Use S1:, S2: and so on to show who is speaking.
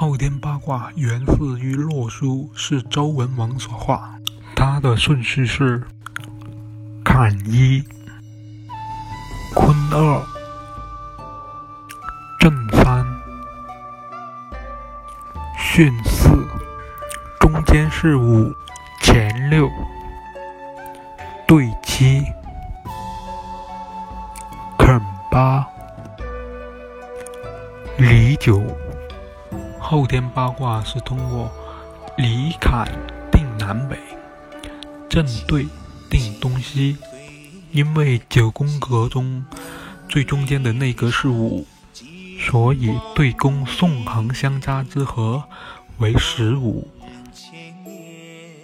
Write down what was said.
S1: 后天八卦源自于洛书，是周文王所画。它的顺序是：坎一、坤二、震三、巽四，中间是五，乾六，兑七，艮八，离九。后天八卦是通过离坎定南北正对定东西。因为九宫格中最中间的内格是五所以对宫纵横相加之和为十五千年